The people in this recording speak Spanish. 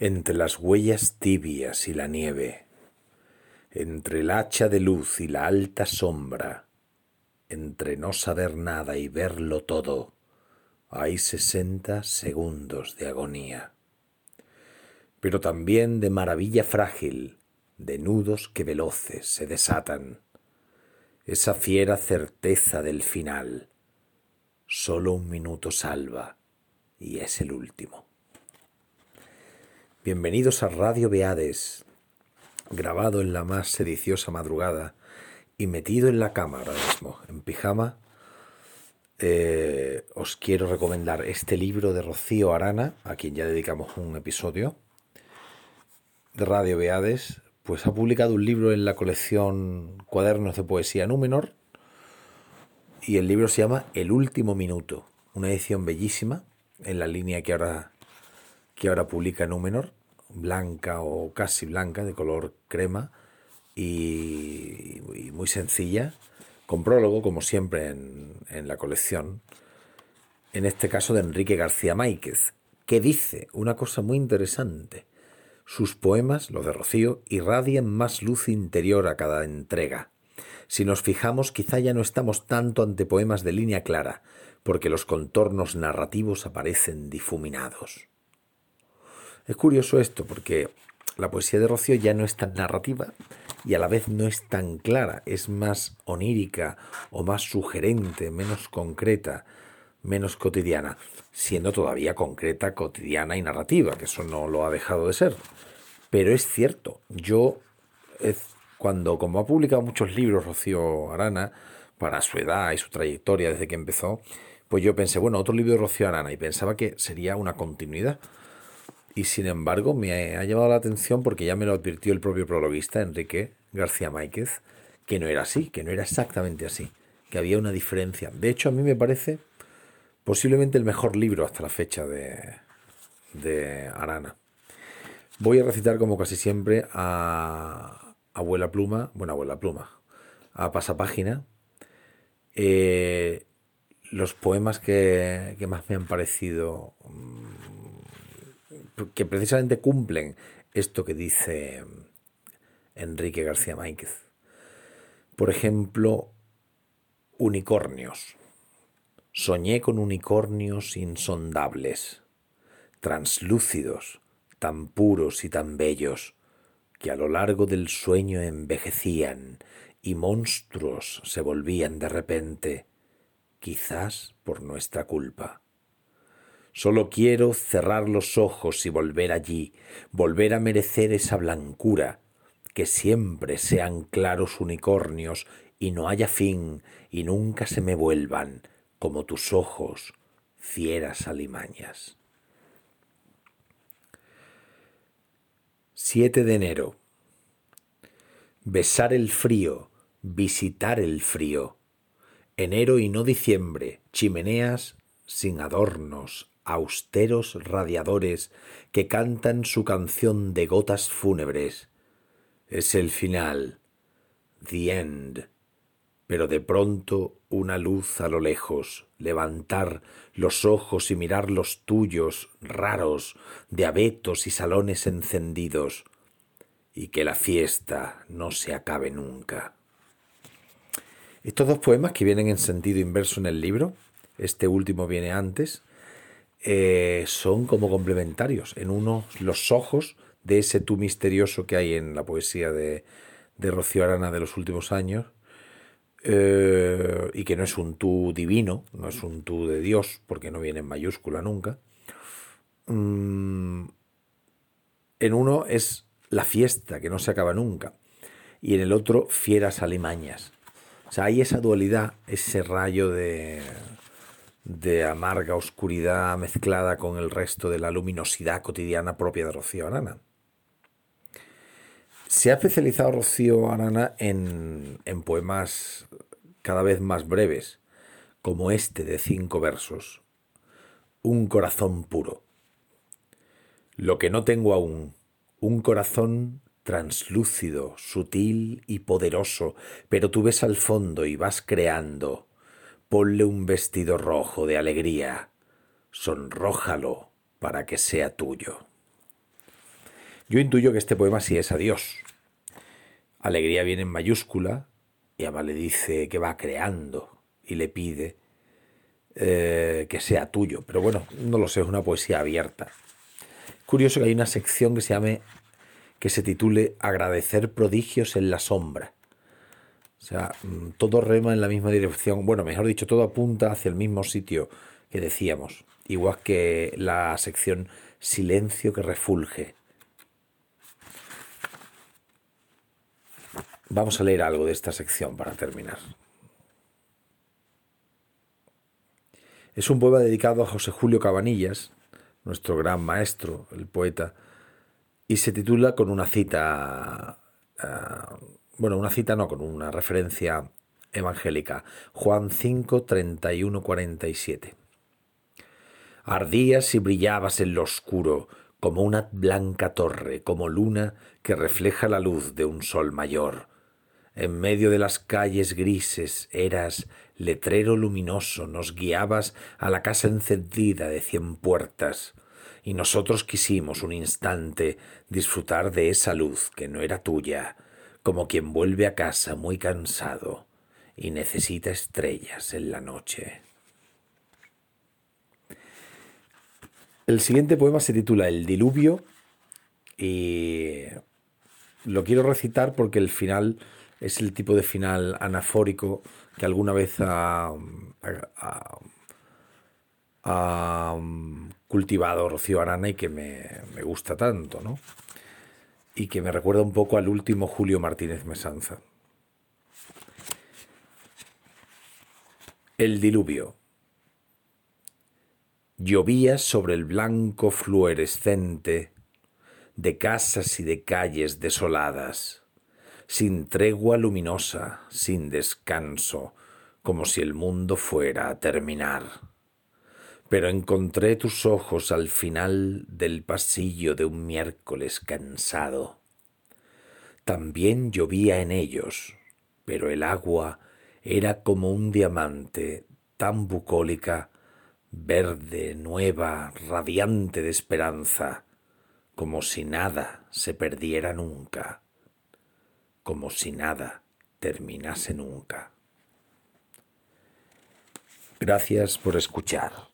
entre las huellas tibias y la nieve, entre el hacha de luz y la alta sombra, entre no saber nada y verlo todo, hay sesenta segundos de agonía, pero también de maravilla frágil, de nudos que veloces se desatan, esa fiera certeza del final. Solo un minuto salva y es el último. Bienvenidos a Radio Beades, grabado en la más sediciosa madrugada y metido en la cama ahora mismo, en pijama. Eh, os quiero recomendar este libro de Rocío Arana, a quien ya dedicamos un episodio de Radio Beades, pues ha publicado un libro en la colección Cuadernos de Poesía Númenor y el libro se llama El último minuto, una edición bellísima en la línea que ahora que ahora publica Númenor, blanca o casi blanca, de color crema y, muy sencilla, con prólogo, como siempre en, en la colección, en este caso de Enrique García Máquez, que dice una cosa muy interesante. Sus poemas, los de Rocío, irradian más luz interior a cada entrega. Si nos fijamos, quizá ya no estamos tanto ante poemas de línea clara, porque los contornos narrativos aparecen difuminados. Es curioso esto porque la poesía de Rocío ya no es tan narrativa y a la vez no es tan clara, es más onírica o más sugerente, menos concreta, menos cotidiana, siendo todavía concreta, cotidiana y narrativa, que eso no lo ha dejado de ser. Pero es cierto, yo cuando, como ha publicado muchos libros Rocío Arana, para su edad y su trayectoria desde que empezó, pues yo pensé, bueno, otro libro de Rocío Arana y pensaba que sería una continuidad y sin embargo me ha llamado la atención porque ya me lo advirtió el propio prologuista, Enrique García Máquez, que no era así, que no era exactamente así, que había una diferencia. De hecho, a mí me parece posiblemente el mejor libro hasta la fecha de, de Arana. Voy a recitar como casi siempre a Abuela Pluma, bueno, Abuela Pluma, a Pasapágina, eh, los poemas que, que, más me han parecido mm, que precisamente cumplen esto que dice Enrique García Máquez. Por ejemplo, unicornios. Soñé con unicornios insondables, translúcidos, tan puros y tan bellos, que a lo largo del sueño envejecían y monstruos se volvían de repente, quizás por nuestra culpa. Solo quiero cerrar los ojos y volver allí, volver a merecer esa blancura, que siempre sean claros unicornios y no haya fin y nunca se me vuelvan, como tus ojos, fieras alimañas. 7 de enero. Besar el frío, visitar el frío. Enero y no diciembre, chimeneas sin adornos, austeros radiadores que cantan su canción de gotas fúnebres. Es el final, the end, pero de pronto una luz a lo lejos, levantar los ojos y mirar los tuyos raros de abetos y salones encendidos, y que la fiesta no se acabe nunca. Estos dos poemas que vienen en sentido inverso en el libro, este último viene antes, eh, son como complementarios. En uno, los ojos de ese tú misterioso que hay en la poesía de, de Rocío Arana de los últimos años, eh, y que no es un tú divino, no es un tú de Dios, porque no viene en mayúscula nunca. Mm, en uno es la fiesta, que no se acaba nunca, y en el otro fieras alimañas. O sea, hay esa dualidad, ese rayo de, de amarga oscuridad mezclada con el resto de la luminosidad cotidiana propia de Rocío Arana. Se ha especializado Rocío Arana en, en poemas cada vez más breves, como este de cinco versos, Un corazón puro. Lo que no tengo aún, un corazón translúcido, sutil y poderoso, pero tú ves al fondo y vas creando Ponle un vestido rojo de alegría, sonrójalo para que sea tuyo. Yo intuyo que este poema sí es a Dios. Alegría viene en mayúscula y además le dice que va creando y le pide eh, que sea tuyo. Pero bueno, no lo sé, es una poesía abierta. Curioso que hay una sección que se llame, que se titule Agradecer prodigios en la sombra. O sea, mm, todo rema en la misma dirección. Bueno, mejor dicho, todo apunta hacia el mismo sitio que decíamos. Igual que la sección Silencio que refulge. Vamos a leer algo de esta sección para terminar. Es un poema dedicado a José Julio Cabanillas, nuestro gran maestro, el poeta, y se titula con una cita, uh, bueno, una cita no, con una referencia evangélica, Juan 5, 31, 47. Ardías y brillabas en lo oscuro, como una blanca torre, como luna que refleja la luz de un sol mayor. En medio de las calles grises eras letrero luminoso, nos guiabas a la casa encendida de cien puertas, y nosotros quisimos un instante disfrutar de esa luz que no era tuya, como quien vuelve a casa muy cansado y necesita estrellas en la noche. El siguiente poema se titula El diluvio y lo quiero recitar porque el final es el tipo de final anafórico que alguna vez ha, cultivado Rocío Arana y que me, me, gusta tanto, ¿no? Y que me recuerda un poco al último Julio Martínez Mesanza. El diluvio. Llovía sobre el blanco fluorescente de casas y de calles desoladas sin tregua luminosa, sin descanso, como si el mundo fuera a terminar. Pero encontré tus ojos al final del pasillo de un miércoles cansado. También llovía en ellos, pero el agua era como un diamante tan bucólica, verde, nueva, radiante de esperanza, como si nada se perdiera nunca como si nada terminase nunca. Gracias por escuchar.